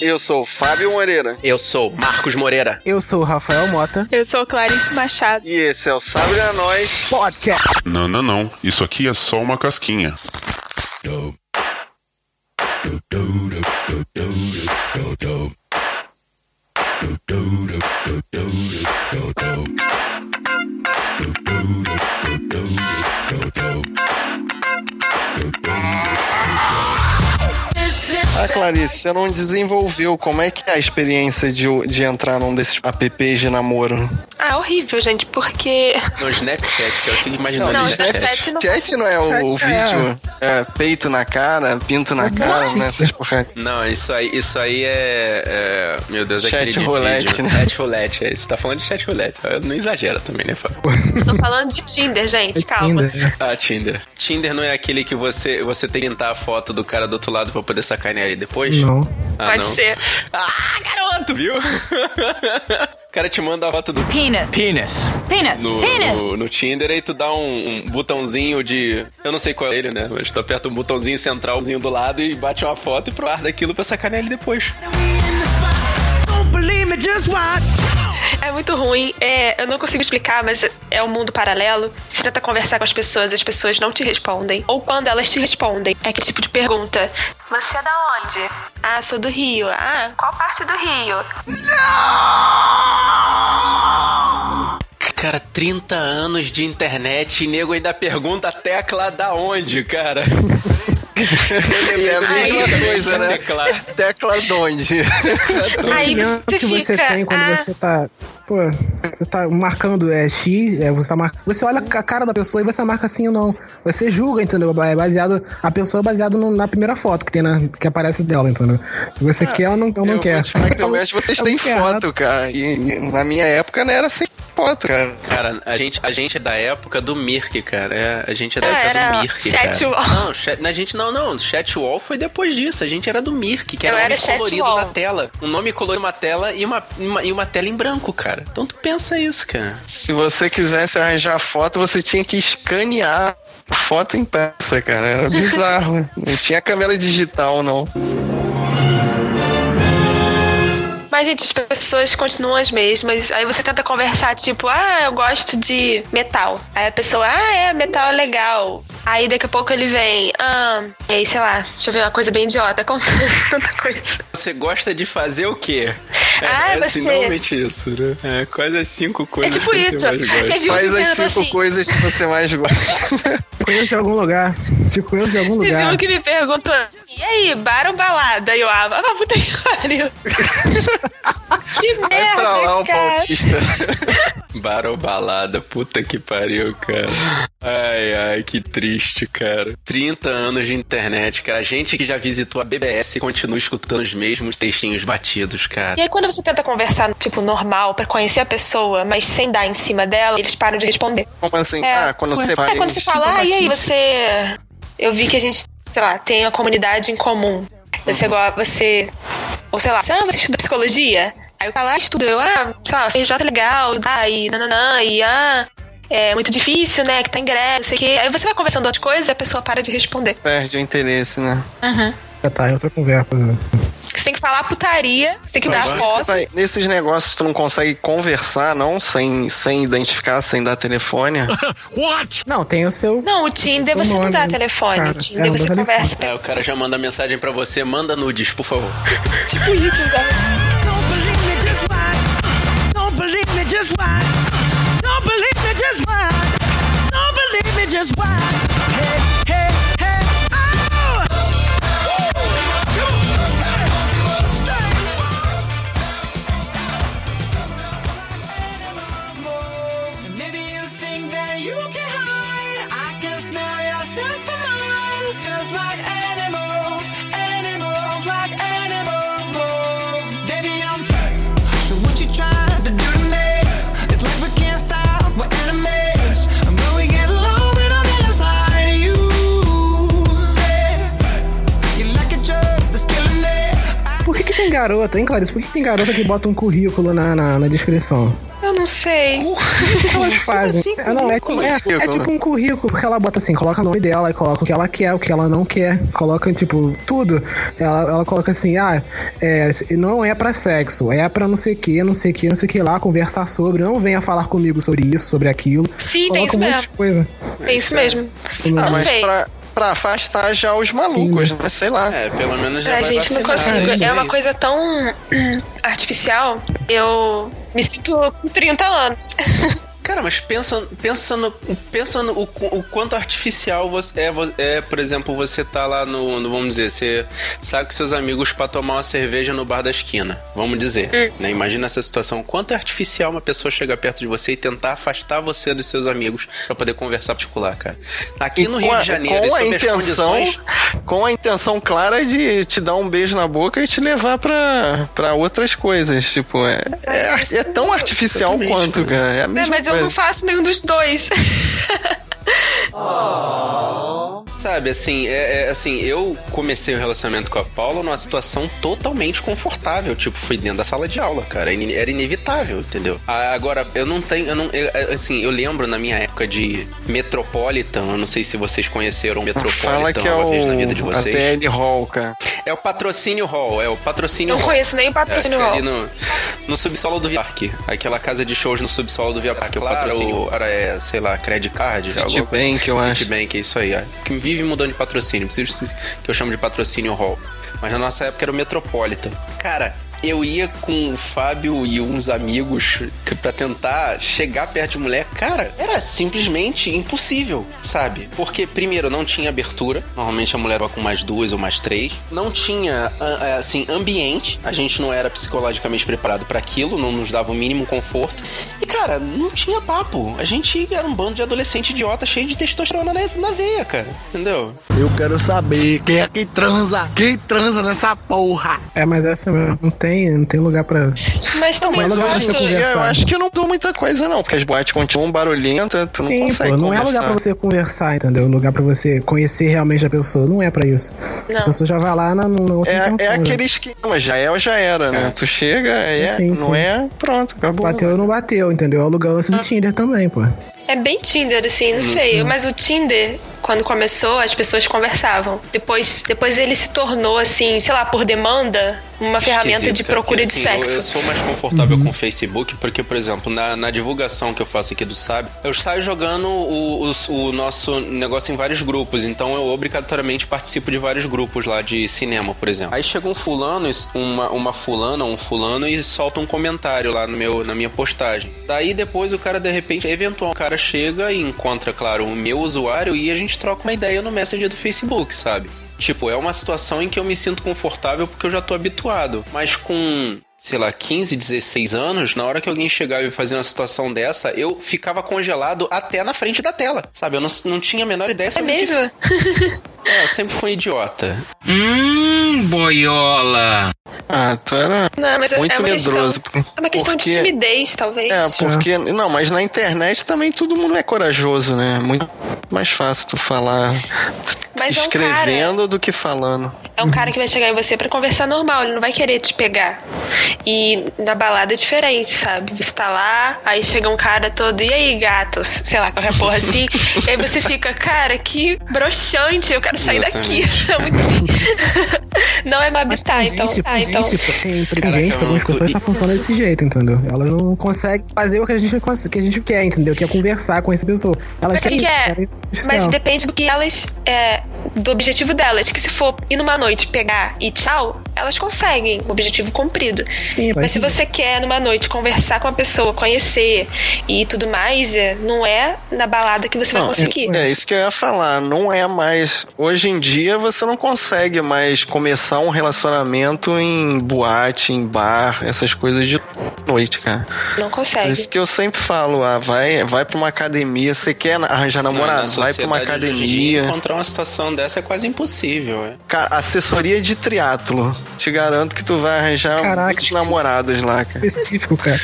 Eu sou Fábio Moreira. Eu sou Marcos Moreira. Eu sou o Rafael Mota. Eu sou Clarice Machado. E esse é o Sabe a Nós Podcast. Não, não, não. Isso aqui é só uma casquinha. Clarice, você não desenvolveu como é que é a experiência de, de entrar num desses apps de namoro? Horrível, gente, porque. No Snapchat, que eu fico imaginando Não, no Snapchat Snapchat. não Chat não é o, o é- vídeo é, peito na cara, pinto na Mas é cara, né? Essas porra. Não, isso aí, isso aí é, é- Meu Deus, é Chat aquele de roulette, vídeo. né? Chat roulette, é. Você tá falando de chat roulette. Não exagera também, né, Fábio? Tô falando de Tinder, gente, É calma. Tinder, né? Ah, Tinder. Tinder não é aquele que você, você tem que tentar a foto do cara do outro lado pra poder sacanear ele depois? Não. Ah, Pode não? ser. Ah, garoto, viu? o cara te manda a foto do Penis. Penis. Penis. no, Penis. no, no Tinder aí tu dá um, um botãozinho de. Eu não sei qual é ele, né? Mas tu aperta um botãozinho centralzinho do lado e bate uma foto e guarda aquilo pra sacanear ele depois. É muito ruim. É, eu não consigo explicar, mas é um mundo paralelo. Você tenta conversar com as pessoas, as pessoas não te respondem. Ou quando elas te respondem, é aquele tipo de pergunta. Você é da onde? Ah, sou do Rio. Ah, qual parte do Rio? Cara, 30 anos de internet e nego ainda pergunta a tecla da onde, cara? É a mesma Ai. coisa, né? Tecla. Tecla de onde? Aí você que você fica, tem quando ah, você tá. Pô, você tá marcando é, X, é, você, tá mar... você olha a cara da pessoa e você marca sim ou não. Você julga, entendeu? É baseado. A pessoa é baseado no- na primeira foto que tem na, que aparece dela, entendeu? Você quer ou não, ou não eu quer. Vou te falar que pelo menos vocês têm não foto, cara. E, e na minha época não era sem foto, cara. Cara, a gente, a gente é da época do Mirk, cara. É, a gente é da Ah, época era do Mirk, Chatwall. cara. Não, chat, a gente não, não. Chatwall foi depois disso. A gente era do Mirk, que era Eu um era colorido na tela. Um nome colorido na tela e uma, uma- e uma tela em branco, cara. Então tu pensa isso, cara. Se você quisesse arranjar foto, você tinha que escanear foto impressa, cara. Era bizarro. não tinha câmera digital, não. Mas, gente, as pessoas continuam as mesmas. Aí você tenta conversar, tipo, ah, eu gosto de metal. Aí a pessoa, ah, é, metal é legal. Aí daqui a pouco ele vem, ah, e aí, sei lá, deixa eu ver uma coisa bem idiota, acontece tanta coisa. Você gosta de fazer o quê? É, Ah, é você- assim, normalmente isso, né? É, quais as cinco É coisas tipo que isso. você mais gosta? Teve um Quais as cinco assim, coisas que você mais gosta? Conheço de algum lugar. Te conheço de algum Teve lugar. um que me perguntou, e aí, bar ou balada? E eu, ah, ah, puta que pariu. que merda, Vai pra lá, o cara. pautista. Bar ou balada, puta que pariu, cara. Ai, ai, que triste, cara. 30 anos de internet, cara. A gente que já visitou a BBS continua escutando os mesmos textinhos batidos, cara. E aí quando você tenta conversar, tipo, normal, pra conhecer a pessoa, mas sem dar em cima dela, eles param de responder. Como assim? É. Ah, quando você vai. É quando você fala, ah, e aí, você. Eu vi que a gente, sei lá, tem uma comunidade em comum. Você gosta, você. Ou sei lá, ah, você estuda psicologia? Aí eu falo, ah, estudo, eu, ah, sei lá, FJ é legal, ah, e nananã, e ah, é muito difícil, né? Que tá em greve, não sei o quê. Aí você vai conversando outras coisas e a pessoa para de responder. Perde o interesse, né? Já tá, é outra conversa. Né? Você tem que falar putaria, você tem que dar foto. aí- Nesses negócios tu não consegue conversar, não? Sem, sem identificar, sem dar telefone. Não, tem o seu. Não, o Tinder seu você não nome, dá né? telefone. Cara, o Tinder é, não você dá telefone. conversa. É, o cara já manda mensagem pra você, manda nudes, por favor. Tipo isso, Zé. just watch. Don't believe me, just watch. Don't believe me, just watch. Hey, hey, hey, oh! Maybe you think that garota, hein, Clarice? Por que, tem garota que bota um currículo na, na, na descrição? Eu não Não sei. O que elas fazem? assim, Ah, não, é, currículo? é, é Currículo. tipo um currículo, porque ela bota assim, coloca o nome dela, coloca o que ela quer, o que ela não quer, coloca, tipo, tudo. Ela, ela coloca assim, ah, é, não é pra sexo, é pra não sei o que, não sei o que, não sei o que lá, conversar sobre, não venha falar comigo sobre isso, sobre aquilo. Sim, tem coloca isso um monte mesmo. de coisa. É isso mesmo. Ah, não mas sei. pra, pra afastar já os malucos, né? Sei lá. É, pelo menos já A vai gente não vacinar, consigo. isso É uma aí. coisa tão artificial. Eu me sinto com 30 anos. Cara, mas pensa, pensa, no, pensa no, o, o quanto artificial você é, é, por exemplo, você tá lá no, no- vamos dizer, você sai com seus amigos pra tomar uma cerveja no bar da esquina, vamos dizer, né? Imagina essa situação, quanto é artificial uma pessoa chegar perto de você e tentar afastar você dos seus amigos pra poder conversar particular, cara. Aqui E no Rio a- de Janeiro, com a intenção, condições... com a intenção clara de te dar um beijo na boca e te levar pra, pra outras coisas. Tipo, é, é, é tão artificial Totalmente, quanto, cara. É a É, mesma mas eu não faço nenhum dos dois. Sabe, assim, é, é, assim, eu comecei o relacionamento com a Paula numa situação totalmente confortável. Tipo, foi dentro da sala de aula, cara. Ine- Era inevitável, entendeu? Agora, eu não tenho. Eu não, eu- é, assim, eu lembro na minha época de Metropolitan, eu não sei se vocês conheceram o Metropolitan Fala que é uma vez na vida de o a vocês. TL Hall, cara. É o patrocínio hall, é o patrocínio Não hall. conheço nem o É, patrocínio fica hall. ali no, no subsolo do Via Parque. Aquela casa de shows no subsolo do Via Parque. Claro, o cara é, sei lá, Credit Card. Citibank, eu acho. Citibank, é isso aí. É. Que vive mudando de patrocínio. Preciso que eu chamo de patrocínio hall. Mas na nossa época era o Metropolitan. Cara, eu ia com o Fábio e uns amigos que- pra tentar chegar perto de mulher. Cara, era simplesmente impossível, sabe? Porque, primeiro, não tinha abertura. Normalmente a mulher vai com mais duas ou mais três. Não tinha, ah, ah, assim, ambiente. A gente não era psicologicamente preparado pra aquilo. Não nos dava o mínimo conforto. E, cara, não tinha papo. A gente era um bando de adolescente idiota cheio de testosterona na, na veia, cara. Entendeu? Eu quero saber quem é que transa. Quem transa nessa porra? É, mas essa mesmo, não tem, não tem lugar pra. Mas também Mas Não, eu não, hoje não, em não, eu acho que não mudou muita coisa, não, porque as boates continuam barulhentas, tu não Sim, consegue pô, não é conversar. lugar pra você conversar, entendeu? Lugar pra você conhecer realmente a pessoa. Não é pra isso. Não. A pessoa já vai lá na, na outra É, intenção. é né? aquele esquema, já é ou já era, né? Tu chega, é, Sim, não sim. é, pronto, acabou. Bateu ou não bateu, entendeu? É o lugar lance do Tinder também, pô. É bem Tinder, assim, não sei. Mas o Tinder, quando começou, as pessoas conversavam. Depois, depois ele se tornou, assim, sei lá, por demanda, uma ferramenta de Esquisito, procura porque, de assim, sexo. Eu, eu sou mais confortável com o Facebook, porque, por exemplo, na, na divulgação que eu faço aqui do SAB, eu saio jogando o, o, o nosso negócio em vários grupos. Então eu obrigatoriamente participo de vários grupos lá de cinema, por exemplo. Aí chega um fulano, uma, uma fulana, um fulano, e solta um comentário lá no meu, na minha postagem. Daí depois o cara, de repente, eventual, o cara chega e encontra, claro, o meu usuário e a gente troca uma ideia no Messenger do Facebook, sabe? Tipo, é uma situação em que eu me sinto confortável porque eu já tô habituado. Mas com, sei lá, 15, 16 anos, na hora que alguém chegava e fazia uma situação dessa, eu ficava congelado até na frente da tela. Sabe? Eu não, não tinha a menor ideia É sobre que- mesmo? É, eu sempre fui idiota. Hum, boiola. Ah, tu era Não, mas é- muito é uma medroso. questão, é uma questão porque- de timidez, talvez. É, porque. Não, mas na internet também todo mundo é corajoso, né? Muito mais fácil tu falar Mas é um escrevendo do que falando. É um cara que vai chegar em você pra conversar normal, ele não vai querer te pegar. E na balada é diferente, sabe? Você tá lá, aí chega um cara todo, e aí, gatos? Sei lá, qualquer porra assim. e aí você fica, cara, que broxante, eu quero sair daqui. É muito ruim. Não é habitar, tem então. Ah, tem então. tem, tem Caraca, gente, algumas pessoas só funcionam desse jeito, entendeu? Elas não conseguem fazer o que a gente, que a gente quer, entendeu? Que é conversar com essa pessoa. Elas querem que isso, é, mas depende do que elas. É, do objetivo delas. Que se for ir numa noite, pegar e tchau, elas conseguem. O objetivo cumprido. Sim, Mas se você quer numa noite conversar com a pessoa, conhecer e tudo mais, é, não é na balada que você vai Não, conseguir. É isso que eu ia falar. Não é mais. Hoje em dia você não consegue mais começar um relacionamento em boate, em bar, essas coisas de noite, cara. Não Por consegue. isso que eu sempre falo, ah, vai, vai pra uma academia. Você quer arranjar namorado? Na Vai pra uma academia. Encontrar uma situação dessa é quase impossível, é. Cara, assessoria de triatlo. Te garanto que tu vai arranjar Caraca. muitos namorados lá, cara. Específico, cara.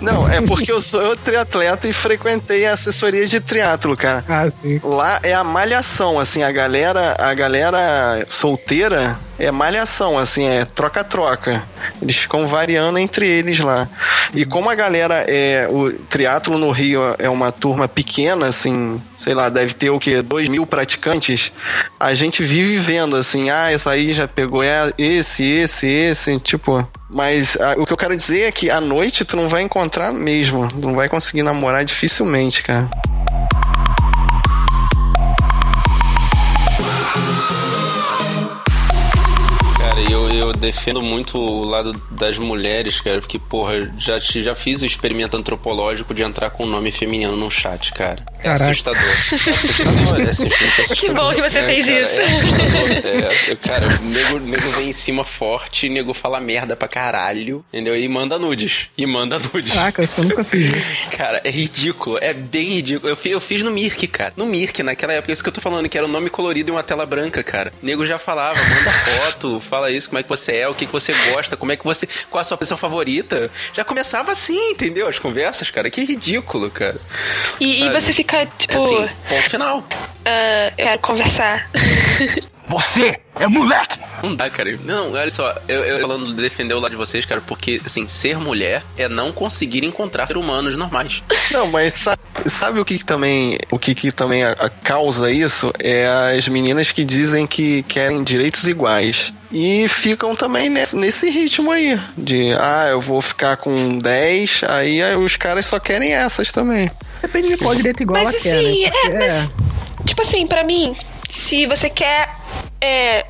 Não, é porque eu sou triatleta e frequentei a assessoria de triatlo, cara. Ah, sim. Lá é a malhação, assim, a galera, a galera solteira é malhação, assim, é troca-troca. Eles ficam variando entre eles lá. E como a galera é. O triatlo no Rio é uma turma pequena, assim, sei lá, deve ter o quê? Dois mil praticantes. A gente vive vendo assim, ah, essa aí já pegou é esse, esse, esse, tipo. Mas ah, o que eu quero dizer é que à noite tu não vai encontrar mesmo. Não vai conseguir namorar dificilmente. Cara, defendo muito o lado das mulheres, cara, porque, porra, já, já fiz o experimento antropológico de entrar com o nome feminino no chat, cara. É assustador. É assustador, é assustador, é assustador. Que bom que você É, fez cara, isso. É assustador. É, cara, o nego, nego vem em cima forte, nego fala merda pra caralho, entendeu? E manda nudes. E manda nudes. Caraca, isso eu nunca fiz isso. Cara, é ridículo, é bem ridículo. Eu fiz, eu fiz no Mirk, cara. No Mirk, naquela época, isso que eu tô falando, que era o nome colorido e uma tela branca, cara. O nego já falava, manda foto, fala isso, como é que você é, o que, que você gosta, como é que você. Qual a sua pessoa favorita. Já começava assim, entendeu? As conversas, cara. Que ridículo, cara. E, e você fica, tipo, É assim, ponto final. ah, eu quero conversar. Você é moleque! Não dá, cara. Não, olha só, eu, eu falando de defender o lado de vocês, cara, porque, assim, ser mulher é não conseguir encontrar ser humanos normais. Não, mas sabe, sabe o que, que também o que, que também a, a causa isso é as meninas que dizem que querem direitos iguais. E ficam também nesse, nesse ritmo aí. De, ah, eu vou ficar com 10, aí, aí os caras só querem essas também. Depende de qual direito igual Mas ela quer, assim, né? Porque, é, mas, tipo assim, pra mim, se você quer é,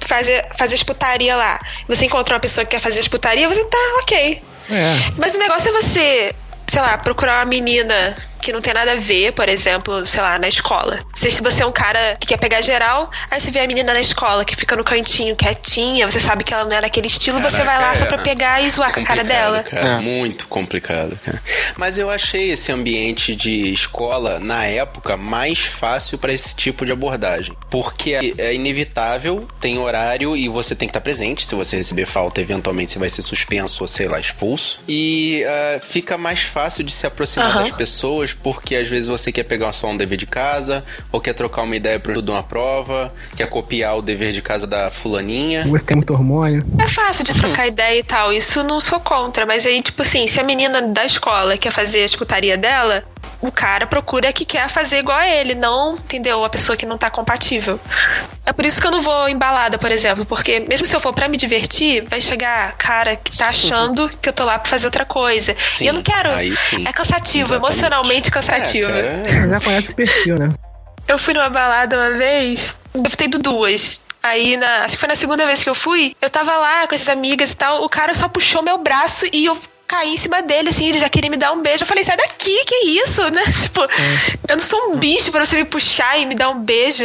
fazer, fazer as putaria lá, você encontra uma pessoa que quer fazer as putaria, você tá ok. é. Mas o negócio é você, sei lá, procurar uma menina que não tem nada a ver, por exemplo, sei lá, na escola. Se se você é um cara que quer pegar geral, aí você vê a menina na escola que fica no cantinho, quietinha, você sabe que ela não é daquele estilo, você vai lá Caraca, só é. pra pegar e zoar com a cara dela. Cara, É. Muito complicado, cara. Mas eu achei esse ambiente de escola, na época, mais fácil para esse tipo de abordagem. Porque é- é inevitável, tem horário e você tem que estar presente. Se você receber falta, eventualmente você vai ser suspenso ou, sei lá, expulso. E ah, fica mais fácil de se aproximar Aham. das pessoas, porque às vezes você quer pegar só um dever de casa, ou quer trocar uma ideia para de uma prova, quer copiar o dever de casa da fulaninha. Você tem muito hormônio. É fácil de trocar ideia e tal, isso não sou contra, mas aí, tipo assim, se a menina da escola quer fazer a escutaria dela, o cara procura que quer fazer igual a ele, não, entendeu? A pessoa que não tá compatível. É por isso que eu não vou embalada, por exemplo, porque mesmo se eu for pra me divertir, vai chegar cara que tá achando que eu tô lá pra fazer outra coisa. Sim, e eu não quero. aí sim. É cansativo, Exatamente. emocionalmente cansativo. É, cara, já conhece o perfil, né? Eu fui numa balada uma vez, devo ter ido duas. Aí, na, acho que foi na segunda vez que eu fui, eu tava lá com as amigas e tal, o cara só puxou meu braço e eu caí em cima dele, assim, ele já queria me dar um beijo. Eu falei, sai daqui, que isso, né? Tipo, eu não sou um bicho pra você me puxar e me dar um beijo.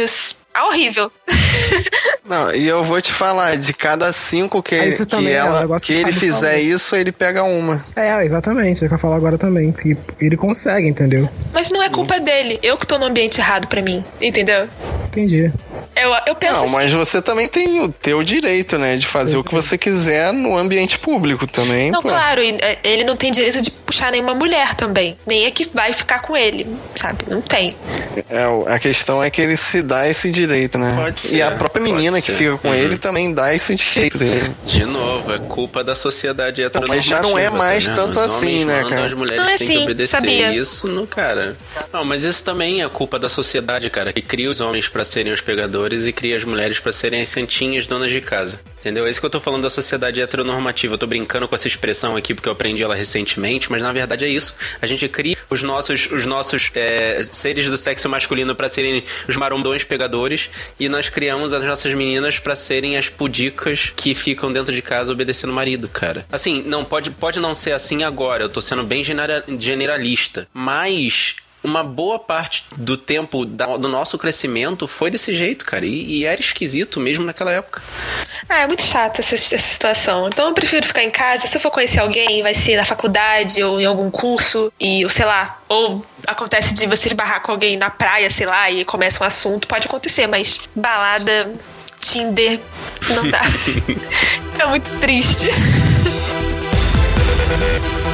Ah, horrível. Não, e eu vou te falar, de cada cinco que, Ah, que, também é um ela, que que ele fizer isso, ele pega uma. É, exatamente. É o que eu falo agora também. Que ele consegue, entendeu? Mas não é culpa dele. Eu que tô no ambiente errado pra mim, entendeu? Entendi. Eu, eu penso Não, assim, mas você também tem o teu direito, né? De fazer o que você quiser no ambiente público também. Não, pô. claro, é, ele não tem direito de puxar nenhuma mulher também. Nem é que vai ficar com ele, sabe? Não tem. É, o- a questão é que ele se dá esse direito, né? Pode ser, e a própria menina que fica com Uhum. ele também dá esse direito dele. De novo, é culpa da sociedade heteronormativa. Mas já não é mais tá vendo? tanto Os assim, né, cara? As mulheres Não é têm que assim, obedecer sabia? isso, não, cara. Não, mas isso também é culpa da sociedade, cara, que cria os homens pra serem os pegadores e cria as mulheres pra serem as santinhas donas de casa. Entendeu? É isso que eu tô falando da sociedade heteronormativa. Eu tô brincando com essa expressão aqui porque eu aprendi ela recentemente, mas na verdade é isso. A gente cria os nossos, os nossos é, seres do sexo masculino pra serem os marombões pegadores e nós criamos as nossas meninas pra serem as pudicas que ficam dentro de casa obedecendo o marido, cara. Assim, não pode, pode não ser assim agora. Eu tô sendo bem genera- generalista, mas uma boa parte do tempo da- do nosso crescimento foi desse jeito, cara. E, e era esquisito mesmo naquela época. Ah, é muito chato essa, essa situação. Então eu prefiro ficar em casa. Se eu for conhecer alguém, vai ser na faculdade ou em algum curso. E, ou sei lá, ou acontece de você esbarrar com alguém na praia, sei lá, e começa um assunto. Pode acontecer, mas balada, Tinder, não dá. é muito triste.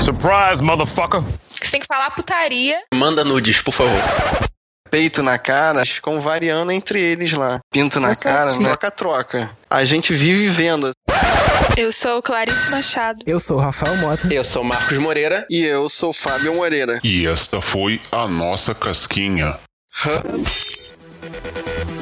Surprise, motherfucker. você tem que falar putaria. Manda nudes, por favor. Peito na cara, eles ficam variando entre eles lá. Pinto na Mas cara, troca-troca. A gente vive vendo. Eu sou Clarice Machado. Eu sou o Rafael Mota. Eu sou Marcos Moreira. E eu sou Fábio Moreira. E esta foi a nossa casquinha. Hã? Thank you.